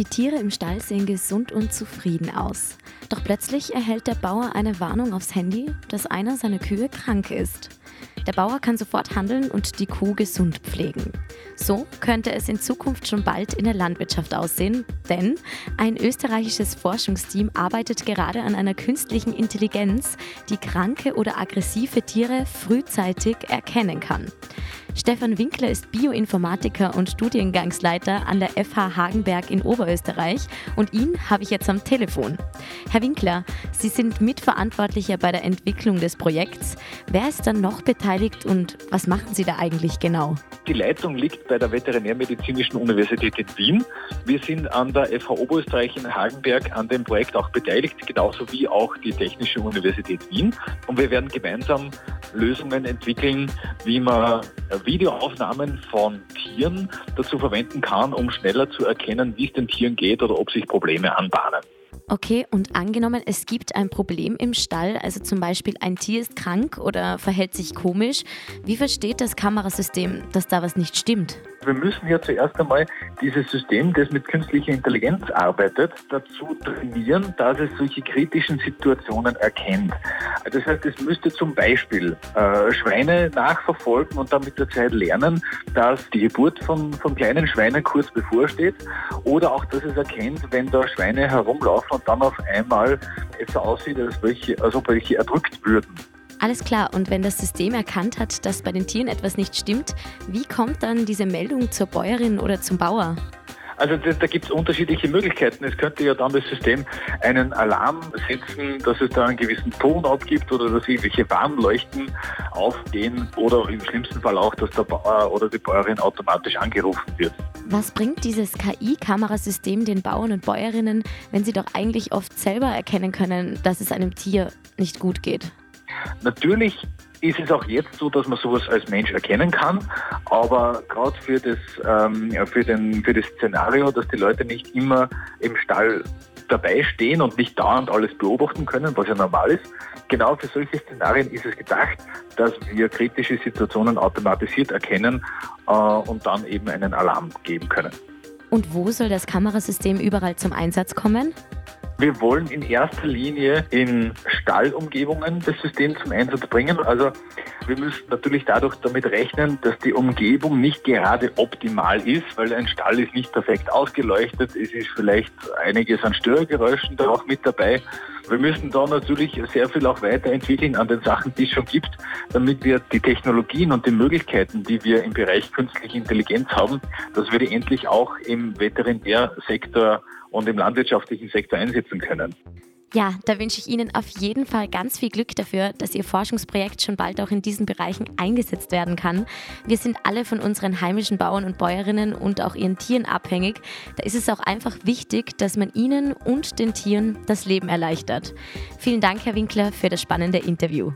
Die Tiere im Stall sehen gesund und zufrieden aus. Doch plötzlich erhält der Bauer eine Warnung aufs Handy, dass einer seiner Kühe krank ist. Der Bauer kann sofort handeln und die Kuh gesund pflegen. So könnte es in Zukunft schon bald in der Landwirtschaft aussehen, denn ein österreichisches Forschungsteam arbeitet gerade an einer künstlichen Intelligenz, die kranke oder aggressive Tiere frühzeitig erkennen kann. Stefan Winkler ist Bioinformatiker und Studiengangsleiter an der FH Hagenberg in Oberösterreich und ihn habe ich jetzt am Telefon. Herr Winkler, Sie sind Mitverantwortlicher bei der Entwicklung des Projekts. Wer ist dann noch beteiligt und was machen Sie da eigentlich genau? Die Leitung liegt bei der Veterinärmedizinischen Universität in Wien. Wir sind an der FH Oberösterreich in Hagenberg an dem Projekt auch beteiligt, genauso wie auch die Technische Universität Wien. Und wir werden gemeinsam Lösungen entwickeln, wie man Videoaufnahmen von Tieren dazu verwenden kann, um schneller zu erkennen, wie es den Tieren geht oder ob sich Probleme anbahnen. Okay, und angenommen, es gibt ein Problem im Stall, also zum Beispiel ein Tier ist krank oder verhält sich komisch, wie versteht das Kamerasystem, dass da was nicht stimmt? Wir müssen ja zuerst einmal dieses System, das mit künstlicher Intelligenz arbeitet, dazu trainieren, dass es solche kritischen Situationen erkennt. Das heißt, es müsste zum Beispiel äh, Schweine nachverfolgen und dann mit der Zeit lernen, dass die Geburt von, von kleinen Schweinen kurz bevorsteht oder auch, dass es erkennt, wenn da Schweine herumlaufen und dann auf einmal es so aussieht, als, welche, als ob welche erdrückt würden. Alles klar, und wenn das System erkannt hat, dass bei den Tieren etwas nicht stimmt, wie kommt dann diese Meldung zur Bäuerin oder zum Bauer? Also da, da gibt es unterschiedliche Möglichkeiten. Es könnte ja dann das System einen Alarm setzen, dass es da einen gewissen Ton abgibt oder dass irgendwelche Warnleuchten aufgehen oder im schlimmsten Fall auch, dass der Bauer oder die Bäuerin automatisch angerufen wird. Was bringt dieses KI-Kamerasystem den Bauern und Bäuerinnen, wenn sie doch eigentlich oft selber erkennen können, dass es einem Tier nicht gut geht? Natürlich ist es auch jetzt so, dass man sowas als Mensch erkennen kann, aber gerade für das, ähm, für, für das Szenario, dass die Leute nicht immer im Stall dabei stehen und nicht dauernd alles beobachten können, was ja normal ist. Genau für solche Szenarien ist es gedacht, dass wir kritische Situationen automatisiert erkennen äh, und dann eben einen Alarm geben können. Und wo soll das Kamerasystem überall zum Einsatz kommen? Wir wollen in erster Linie in Stallumgebungen das System zum Einsatz bringen. Also wir müssen natürlich dadurch damit rechnen, dass die Umgebung nicht gerade optimal ist, weil ein Stall ist nicht perfekt ausgeleuchtet. Es ist vielleicht einiges an Störgeräuschen da auch mit dabei. Wir müssen da natürlich sehr viel auch weiterentwickeln an den Sachen, die es schon gibt, damit wir die Technologien und die Möglichkeiten, die wir im Bereich künstliche Intelligenz haben, dass wir die endlich auch im Veterinärsektor und im landwirtschaftlichen Sektor einsetzen können. Ja, da wünsche ich Ihnen auf jeden Fall ganz viel Glück dafür, dass Ihr Forschungsprojekt schon bald auch in diesen Bereichen eingesetzt werden kann. Wir sind alle von unseren heimischen Bauern und Bäuerinnen und auch ihren Tieren abhängig. Da ist es auch einfach wichtig, dass man ihnen und den Tieren das Leben erleichtert. Vielen Dank, Herr Winkler, für das spannende Interview.